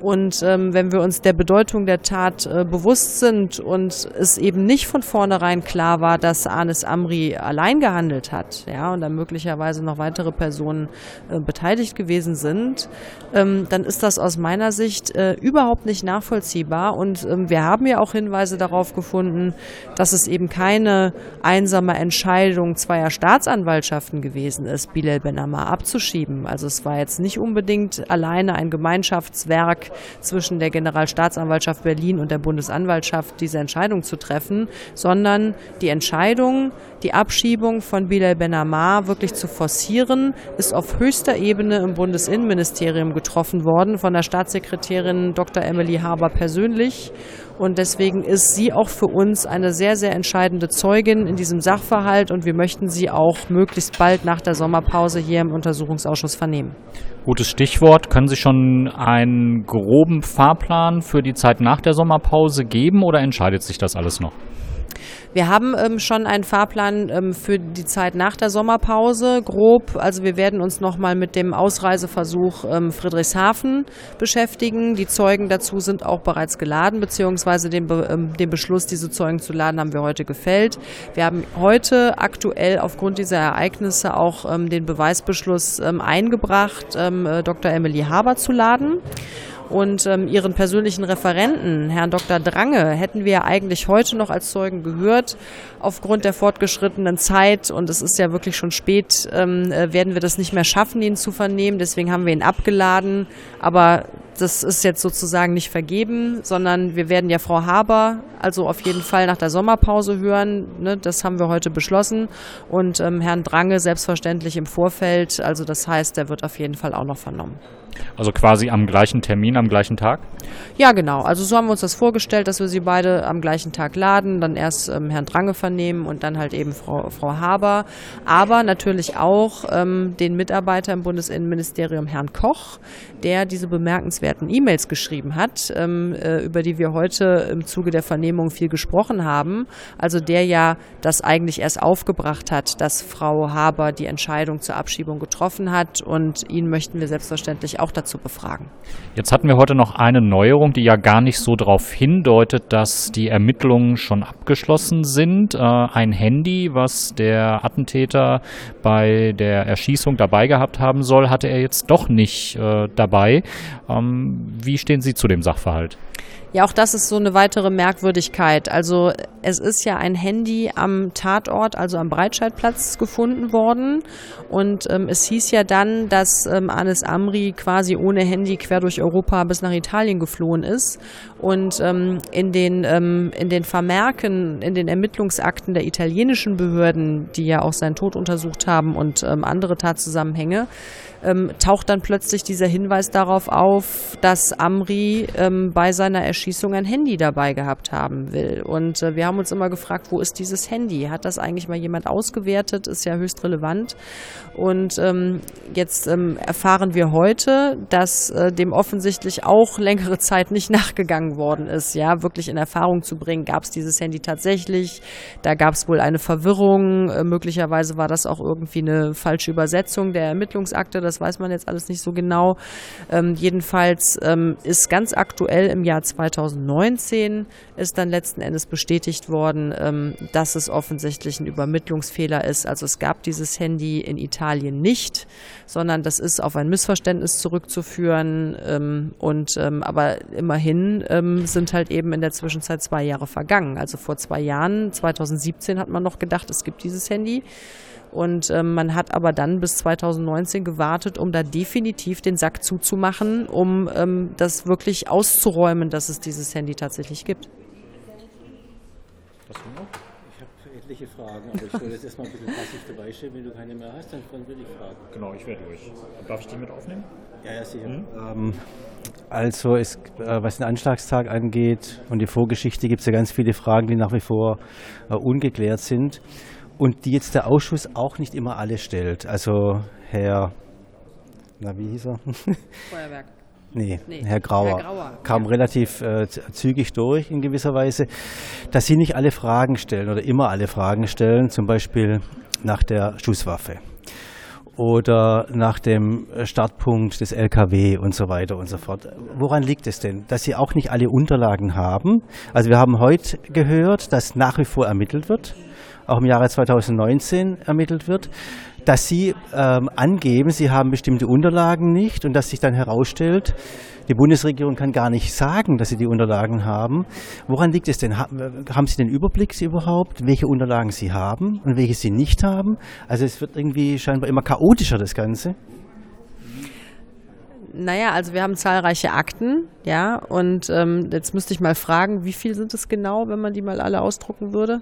und ähm, wenn wir uns der Bedeutung der Tat äh, bewusst sind und es eben nicht von vornherein klar war, dass Anis Amri allein gehandelt hat, ja, und dann möglicherweise noch weitere Personen äh, beteiligt gewesen sind, ähm, dann ist das aus meiner Sicht äh, überhaupt nicht nachvollziehbar. Und ähm, wir haben ja auch Hinweise darauf gefunden, dass es eben keine einsame Entscheidung zweier Staatsanwaltschaften gewesen ist, Bilal Ben Ammar abzuschieben. Also es war jetzt nicht unbedingt alleine ein Gemeinschaftswerk zwischen der Generalstaatsanwaltschaft Berlin und der Bundesanwaltschaft, diese Entscheidung zu treffen, sondern die Entscheidung, die Abschiebung von Bilal Ben Ammar wirklich zu forcieren, ist auf höchster Ebene im Bundesinnenministerium getroffen worden von der Staatssekretärin Dr. Emily Haber persönlich. Und deswegen ist sie auch für uns eine sehr, sehr entscheidende Zeugin in diesem Sachverhalt und wir möchten sie auch möglichst bald nach der Sommerpause hier im Untersuchungsausschuss vernehmen. Gutes Stichwort. Können Sie schon einen groben Fahrplan für die Zeit nach der Sommerpause geben oder entscheidet sich das alles noch? Wir haben ähm, schon einen Fahrplan ähm, für die Zeit nach der Sommerpause, grob. Also wir werden uns nochmal mit dem Ausreiseversuch ähm, Friedrichshafen beschäftigen. Die Zeugen dazu sind auch bereits geladen, beziehungsweise den, Be ähm, den Beschluss, diese Zeugen zu laden, haben wir heute gefällt. Wir haben heute aktuell aufgrund dieser Ereignisse auch ähm, den Beweisbeschluss ähm, eingebracht, äh, Dr. Emily Haber zu laden. Und ähm, ihren persönlichen Referenten, Herrn Dr. Drange, hätten wir eigentlich heute noch als Zeugen gehört. Aufgrund der fortgeschrittenen Zeit, und es ist ja wirklich schon spät, ähm, äh, werden wir das nicht mehr schaffen, ihn zu vernehmen. Deswegen haben wir ihn abgeladen. Aber das ist jetzt sozusagen nicht vergeben, sondern wir werden ja Frau Haber also auf jeden Fall nach der Sommerpause hören. Ne, das haben wir heute beschlossen. Und ähm, Herrn Drange selbstverständlich im Vorfeld. Also das heißt, der wird auf jeden Fall auch noch vernommen. Also quasi am gleichen Termin, am gleichen Tag? Ja, genau. Also so haben wir uns das vorgestellt, dass wir sie beide am gleichen Tag laden, dann erst ähm, Herrn Drange vernehmen und dann halt eben Frau, Frau Haber. Aber natürlich auch ähm, den Mitarbeiter im Bundesinnenministerium, Herrn Koch, der diese bemerkenswerten E-Mails geschrieben hat, ähm, äh, über die wir heute im Zuge der Vernehmung viel gesprochen haben. Also der ja das eigentlich erst aufgebracht hat, dass Frau Haber die Entscheidung zur Abschiebung getroffen hat und ihn möchten wir selbstverständlich auch dazu befragen. Jetzt hatten wir heute noch eine Neuerung, die ja gar nicht so darauf hindeutet, dass die Ermittlungen schon abgeschlossen sind. Äh, ein Handy, was der Attentäter bei der Erschießung dabei gehabt haben soll, hatte er jetzt doch nicht äh, dabei. Ähm, wie stehen Sie zu dem Sachverhalt? Ja, auch das ist so eine weitere Merkwürdigkeit. Also es ist ja ein Handy am Tatort, also am Breitscheidplatz gefunden worden. Und ähm, es hieß ja dann, dass ähm, Anis Amri quasi ohne Handy quer durch Europa bis nach Italien geflohen ist. Und ähm, in, den, ähm, in den Vermerken, in den Ermittlungsakten der italienischen Behörden, die ja auch seinen Tod untersucht haben und ähm, andere Tatzusammenhänge, ähm, taucht dann plötzlich dieser Hinweis darauf auf, dass Amri ähm, bei seiner Erschießung ein Handy dabei gehabt haben will. Und äh, wir haben uns immer gefragt, wo ist dieses Handy? Hat das eigentlich mal jemand ausgewertet? Ist ja höchst relevant. Und ähm, jetzt ähm, erfahren wir heute, dass äh, dem offensichtlich auch längere Zeit nicht nachgegangen worden ist, ja, wirklich in Erfahrung zu bringen, gab es dieses Handy tatsächlich. Da gab es wohl eine Verwirrung. Äh, möglicherweise war das auch irgendwie eine falsche Übersetzung der Ermittlungsakte. Das weiß man jetzt alles nicht so genau. Ähm, jedenfalls ähm, ist ganz aktuell im Jahr 2000 2019 ist dann letzten Endes bestätigt worden, ähm, dass es offensichtlich ein Übermittlungsfehler ist. Also es gab dieses Handy in Italien nicht, sondern das ist auf ein Missverständnis zurückzuführen. Ähm, und ähm, aber immerhin ähm, sind halt eben in der Zwischenzeit zwei Jahre vergangen. Also vor zwei Jahren, 2017, hat man noch gedacht, es gibt dieses Handy. Und ähm, man hat aber dann bis 2019 gewartet, um da definitiv den Sack zuzumachen, um ähm, das wirklich auszuräumen, dass es dieses Handy tatsächlich gibt. Was noch? Ich habe etliche Fragen, aber ich soll jetzt erstmal ein bisschen passiv dabei stehen. Wenn du keine mehr hast, dann, dann will ich fragen. Genau, ich werde durch. Darf ich die mit aufnehmen? Ja, ja, sicher. Mhm. Ähm, also, es, äh, was den Anschlagstag angeht und die Vorgeschichte, gibt es ja ganz viele Fragen, die nach wie vor äh, ungeklärt sind und die jetzt der Ausschuss auch nicht immer alle stellt. Also Herr, na wie hieß er? Feuerwerk. Nee, Nee, Herr Grauer, Herr Grauer, kam relativ äh, zügig durch in gewisser Weise, dass Sie nicht alle Fragen stellen oder immer alle Fragen stellen, zum Beispiel nach der Schusswaffe oder nach dem Startpunkt des LKW und so weiter und so fort. Woran liegt es denn, dass Sie auch nicht alle Unterlagen haben? Also wir haben heute gehört, dass nach wie vor ermittelt wird, auch im Jahre 2019 ermittelt wird, dass Sie ähm, angeben, Sie haben bestimmte Unterlagen nicht und dass sich dann herausstellt, die Bundesregierung kann gar nicht sagen, dass sie die Unterlagen haben. Woran liegt es denn? Ha- Haben Sie den Überblick überhaupt, welche Unterlagen Sie haben und welche Sie nicht haben? Also es wird irgendwie scheinbar immer chaotischer, das Ganze. Naja, also wir haben zahlreiche Akten, ja, und ähm, jetzt müsste ich mal fragen, wie viel sind es genau, wenn man die mal alle ausdrucken würde?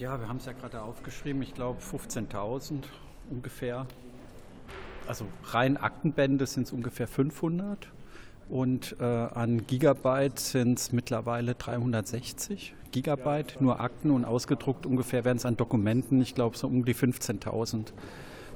Ja, wir haben es ja gerade aufgeschrieben, ich glaube 15.000 ungefähr. Also rein Aktenbände sind es ungefähr 500 und äh, an Gigabyte sind es mittlerweile 360 Gigabyte, nur Akten und ausgedruckt ungefähr werden es an Dokumenten, ich glaube so um die 15.000.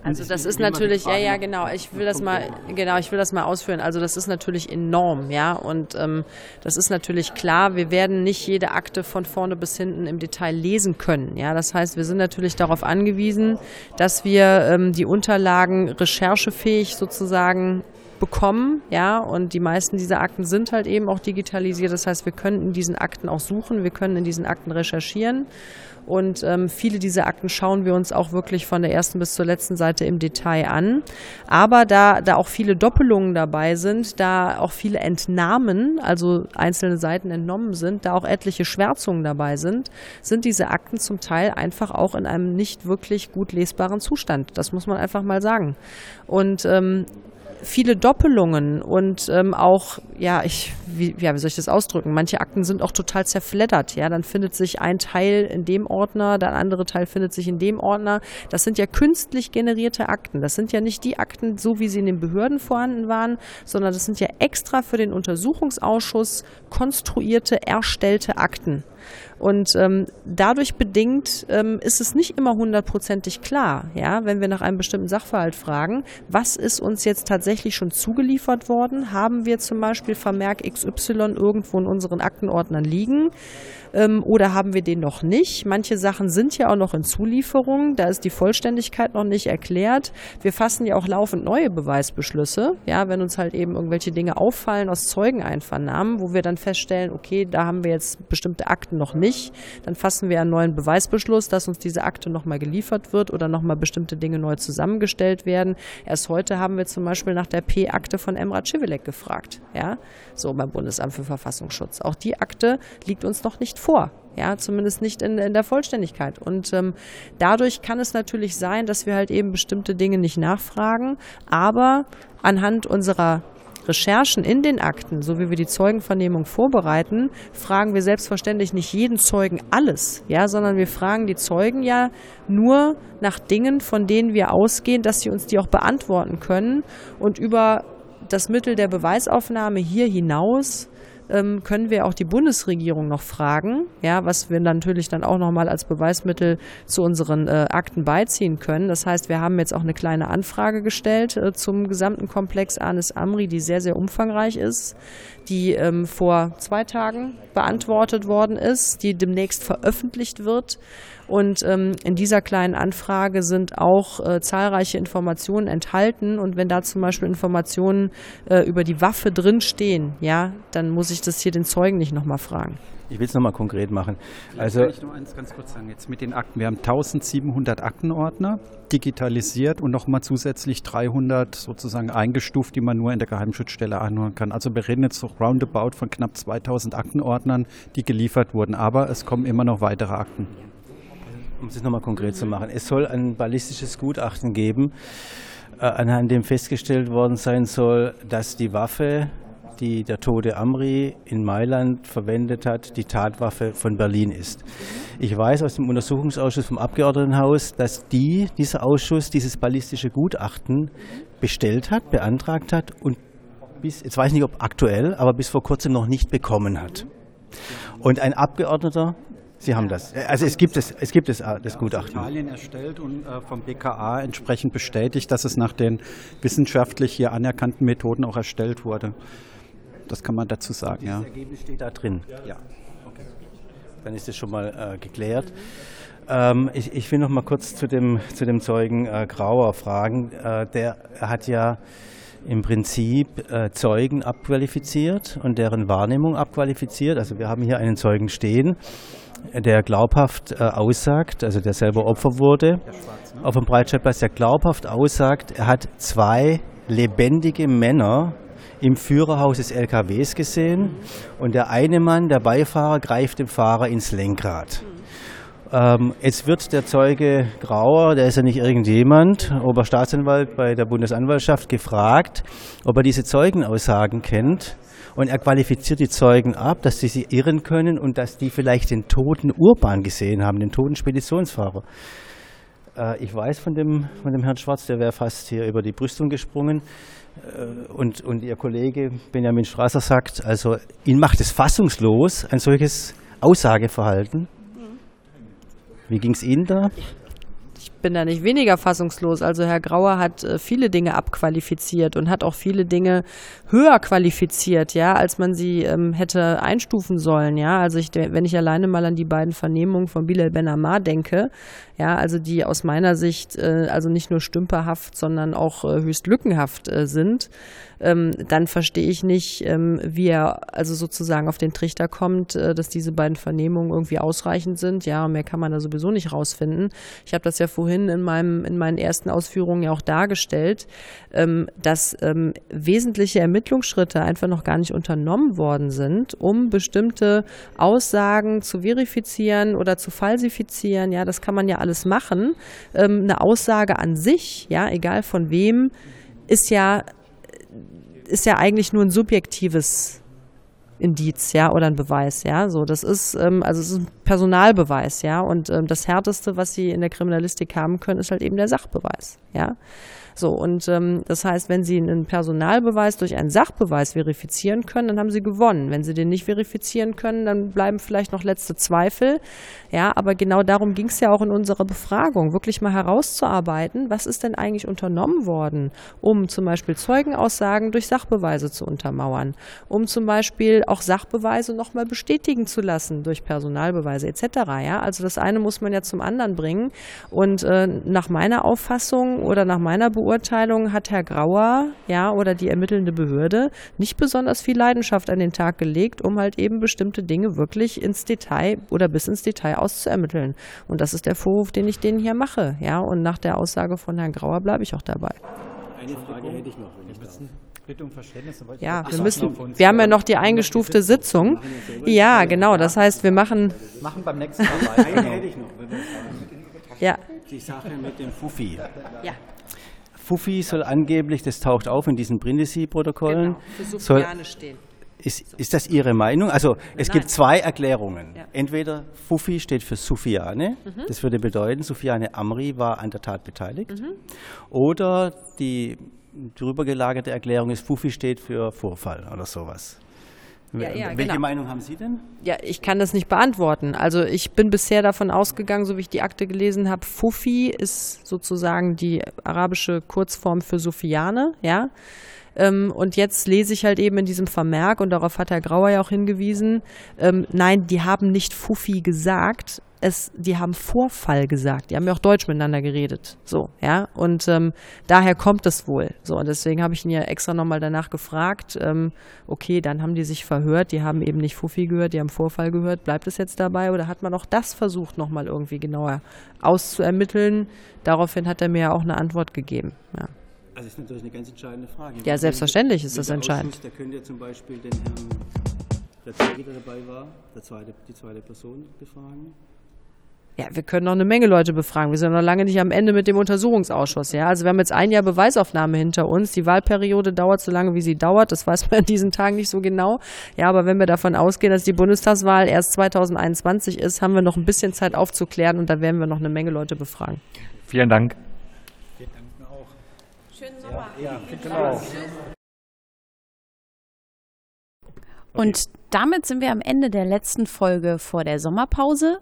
Also das ist natürlich, ja, ja, genau. Ich will das mal, genau, ich will das mal ausführen. Also das ist natürlich enorm, ja. Und ähm, das ist natürlich klar. Wir werden nicht jede Akte von vorne bis hinten im Detail lesen können, ja. Das heißt, wir sind natürlich darauf angewiesen, dass wir ähm, die Unterlagen recherchefähig sozusagen bekommen, ja, und die meisten dieser Akten sind halt eben auch digitalisiert. Das heißt, wir können in diesen Akten auch suchen, wir können in diesen Akten recherchieren. Und ähm, viele dieser Akten schauen wir uns auch wirklich von der ersten bis zur letzten Seite im Detail an. Aber da, da auch viele Doppelungen dabei sind, da auch viele Entnahmen, also einzelne Seiten entnommen sind, da auch etliche Schwärzungen dabei sind, sind diese Akten zum Teil einfach auch in einem nicht wirklich gut lesbaren Zustand. Das muss man einfach mal sagen. Und ähm, viele Doppelungen und ähm, auch, ja, ich, wie, ja, wie soll ich das ausdrücken? Manche Akten sind auch total zerfleddert, ja. Dann findet sich ein Teil in dem Ordner, der andere Teil findet sich in dem Ordner. Das sind ja künstlich generierte Akten. Das sind ja nicht die Akten, so wie sie in den Behörden vorhanden waren, sondern das sind ja extra für den Untersuchungsausschuss konstruierte, erstellte Akten. Und ähm, dadurch bedingt ähm, ist es nicht immer hundertprozentig klar, ja, wenn wir nach einem bestimmten Sachverhalt fragen, was ist uns jetzt tatsächlich schon zugeliefert worden? Haben wir zum Beispiel Vermerk XY irgendwo in unseren Aktenordnern liegen? Ähm, oder haben wir den noch nicht? Manche Sachen sind ja auch noch in Zulieferung, da ist die Vollständigkeit noch nicht erklärt. Wir fassen ja auch laufend neue Beweisbeschlüsse, ja, wenn uns halt eben irgendwelche Dinge auffallen aus Zeugeneinvernahmen, wo wir dann feststellen, okay, da haben wir jetzt bestimmte Akten noch nicht, dann fassen wir einen neuen Beweisbeschluss, dass uns diese Akte nochmal geliefert wird oder nochmal bestimmte Dinge neu zusammengestellt werden. Erst heute haben wir zum Beispiel nach der P-Akte von Emra Civilek gefragt, ja, so beim Bundesamt für Verfassungsschutz. Auch die Akte liegt uns noch nicht vor. Ja, zumindest nicht in, in der Vollständigkeit. Und ähm, dadurch kann es natürlich sein, dass wir halt eben bestimmte Dinge nicht nachfragen, aber anhand unserer Recherchen in den Akten, so wie wir die Zeugenvernehmung vorbereiten, fragen wir selbstverständlich nicht jeden Zeugen alles, ja, sondern wir fragen die Zeugen ja nur nach Dingen, von denen wir ausgehen, dass sie uns die auch beantworten können und über das Mittel der Beweisaufnahme hier hinaus können wir auch die Bundesregierung noch fragen, ja, was wir natürlich dann auch nochmal als Beweismittel zu unseren äh, Akten beiziehen können. Das heißt, wir haben jetzt auch eine kleine Anfrage gestellt äh, zum gesamten Komplex Anis Amri, die sehr, sehr umfangreich ist, die ähm, vor zwei Tagen beantwortet worden ist, die demnächst veröffentlicht wird Und ähm, in dieser kleinen Anfrage sind auch äh, zahlreiche Informationen enthalten. Und wenn da zum Beispiel Informationen äh, über die Waffe drinstehen, ja, dann muss ich das hier den Zeugen nicht nochmal fragen. Ich will es nochmal konkret machen. Also, kann ich nur eins ganz kurz sagen, jetzt mit den Akten. Wir haben 1700 Aktenordner digitalisiert und nochmal zusätzlich 300 sozusagen eingestuft, die man nur in der Geheimschutzstelle anhören kann. Also wir reden jetzt so roundabout von knapp 2000 Aktenordnern, die geliefert wurden. Aber es kommen immer noch weitere Akten. Um es nochmal konkret zu machen. Es soll ein ballistisches Gutachten geben, äh, anhand dem festgestellt worden sein soll, dass die Waffe die der tote Amri in Mailand verwendet hat, die Tatwaffe von Berlin ist. Ich weiß aus dem Untersuchungsausschuss vom Abgeordnetenhaus, dass die, dieser Ausschuss dieses ballistische Gutachten bestellt hat, beantragt hat und bis, jetzt weiß ich nicht, ob aktuell, aber bis vor kurzem noch nicht bekommen hat. Und ein Abgeordneter Sie haben das. Also es gibt es, es gibt es, äh, das Gutachten. Italien erstellt und äh, vom BKA entsprechend bestätigt, dass es nach den wissenschaftlich hier anerkannten Methoden auch erstellt wurde. Das kann man dazu sagen, ja. Das Ergebnis steht da drin. Ja. Okay. Dann ist das schon mal äh, geklärt. Ähm, ich, ich, will noch mal kurz zu dem, zu dem Zeugen äh, Grauer fragen. Äh, der hat ja im Prinzip äh, Zeugen abqualifiziert und deren Wahrnehmung abqualifiziert. Also wir haben hier einen Zeugen stehen, der glaubhaft äh, aussagt, also der selber Opfer wurde Schwarz, ne? auf dem Breitscheidplatz, der glaubhaft aussagt, er hat zwei lebendige Männer im Führerhaus des LKWs gesehen und der eine Mann, der Beifahrer, greift dem Fahrer ins Lenkrad. Ähm, jetzt wird der Zeuge Grauer, der ist ja nicht irgendjemand, Oberstaatsanwalt bei der Bundesanwaltschaft, gefragt, ob er diese Zeugenaussagen kennt. Und er qualifiziert die Zeugen ab, dass sie sie irren können und dass die vielleicht den toten Urban gesehen haben, den toten Speditionsfahrer. Äh, ich weiß von dem, von dem Herrn Schwarz, der wäre fast hier über die Brüstung gesprungen. Äh, und, und Ihr Kollege Benjamin Strasser sagt, also ihn macht es fassungslos, ein solches Aussageverhalten. Wie ging es Ihnen da? Bin da nicht weniger fassungslos. Also Herr Grauer hat äh, viele Dinge abqualifiziert und hat auch viele Dinge höher qualifiziert, ja, als man sie ähm, hätte einstufen sollen, ja. Also ich, wenn ich alleine mal an die beiden Vernehmungen von Bilal Ben Ammar denke, ja, also die aus meiner Sicht äh, also nicht nur stümperhaft, sondern auch äh, höchst lückenhaft äh, sind, ähm, dann verstehe ich nicht, ähm, wie er also sozusagen auf den Trichter kommt, äh, dass diese beiden Vernehmungen irgendwie ausreichend sind. Ja, mehr kann man da sowieso nicht rausfinden. Ich habe das ja vorhin in, meinem, in meinen ersten Ausführungen ja auch dargestellt, ähm, dass ähm, wesentliche Ermittlungsschritte einfach noch gar nicht unternommen worden sind, um bestimmte Aussagen zu verifizieren oder zu falsifizieren. Ja, das kann man ja alles machen. Ähm, eine Aussage an sich, ja, egal von wem, ist ja ist ja eigentlich nur ein subjektives Indiz, ja, oder ein Beweis, ja. So, das ist, ähm, also es ist ein Personalbeweis, ja. Und ähm, das Härteste, was sie in der Kriminalistik haben können, ist halt eben der Sachbeweis, ja. So, und ähm, das heißt, wenn Sie einen Personalbeweis durch einen Sachbeweis verifizieren können, dann haben Sie gewonnen. Wenn Sie den nicht verifizieren können, dann bleiben vielleicht noch letzte Zweifel. Ja, aber genau darum ging es ja auch in unserer Befragung, wirklich mal herauszuarbeiten, was ist denn eigentlich unternommen worden, um zum Beispiel Zeugenaussagen durch Sachbeweise zu untermauern, um zum Beispiel auch Sachbeweise nochmal bestätigen zu lassen durch Personalbeweise etc. Ja, also das eine muss man ja zum anderen bringen. Und äh, nach meiner Auffassung oder nach meiner Beobachtung Beurteilung hat Herr Grauer, ja, oder die ermittelnde Behörde nicht besonders viel Leidenschaft an den Tag gelegt, um halt eben bestimmte Dinge wirklich ins Detail oder bis ins Detail auszuermitteln. Und das ist der Vorwurf, den ich denen hier mache, ja. Und nach der Aussage von Herrn Grauer bleibe ich auch dabei. Eine Frage hätte ich noch, wenn ich darf. Bitte um Verständnis. Ja, wir müssen, wir haben ja noch die eingestufte Sitzung. Ja, genau. Das heißt, wir machen. Machen beim nächsten Mal weiter. Eine hätte ich noch. Ja. Die Sache mit dem Fuffi. Ja. Fuffi soll angeblich, das taucht auf in diesen Brindisi-Protokollen. Genau, soll, stehen. Ist, ist das Ihre Meinung? Also es Nein. gibt zwei Erklärungen. Ja. Entweder Fufi steht für Sufiane, mhm. das würde bedeuten, Sufiane Amri war an der Tat beteiligt. Mhm. Oder die drüber gelagerte Erklärung ist, Fufi steht für Vorfall oder sowas. Ja, ja, Welche genau. Meinung haben Sie denn? Ja, ich kann das nicht beantworten. Also ich bin bisher davon ausgegangen, so wie ich die Akte gelesen habe, Fufi ist sozusagen die arabische Kurzform für Sufiane, ja. Ähm, und jetzt lese ich halt eben in diesem Vermerk, und darauf hat Herr Grauer ja auch hingewiesen, ähm, nein, die haben nicht Fufi gesagt, es, die haben Vorfall gesagt. Die haben ja auch Deutsch miteinander geredet. So, ja. Und ähm, daher kommt es wohl. So, und deswegen habe ich ihn ja extra nochmal danach gefragt. Ähm, okay, dann haben die sich verhört. Die haben eben nicht Fuffi gehört, die haben Vorfall gehört. Bleibt es jetzt dabei oder hat man auch das versucht, nochmal irgendwie genauer auszuermitteln? Daraufhin hat er mir ja auch eine Antwort gegeben. Ja. Also ist natürlich eine ganz entscheidende Frage. Ja, selbstverständlich ist das entscheidend. Da könnt ihr zum Beispiel den Herrn Retzegi, der dabei war, der zweite, die zweite Person befragen. Ja, wir können noch eine Menge Leute befragen. Wir sind noch lange nicht am Ende mit dem Untersuchungsausschuss. Ja, also wir haben jetzt ein Jahr Beweisaufnahme hinter uns. Die Wahlperiode dauert so lange, wie sie dauert. Das weiß man in diesen Tagen nicht so genau. Ja, aber wenn wir davon ausgehen, dass die Bundestagswahl erst 2021 ist, haben wir noch ein bisschen Zeit aufzuklären und da werden wir noch eine Menge Leute befragen. Vielen Dank. Wir danken auch. Schönen Sommer. Ja, genau. Und damit sind wir am Ende der letzten Folge vor der Sommerpause.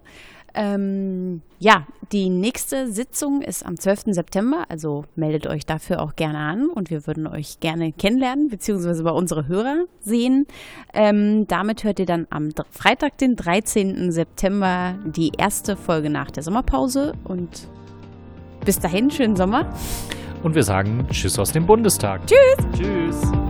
Ähm, ja, die nächste Sitzung ist am 12. September, also meldet euch dafür auch gerne an und wir würden euch gerne kennenlernen, beziehungsweise bei unsere Hörer sehen. Ähm, damit hört ihr dann am Freitag, den 13. September, die erste Folge nach der Sommerpause und bis dahin, schönen Sommer. Und wir sagen Tschüss aus dem Bundestag. Tschüss. Tschüss.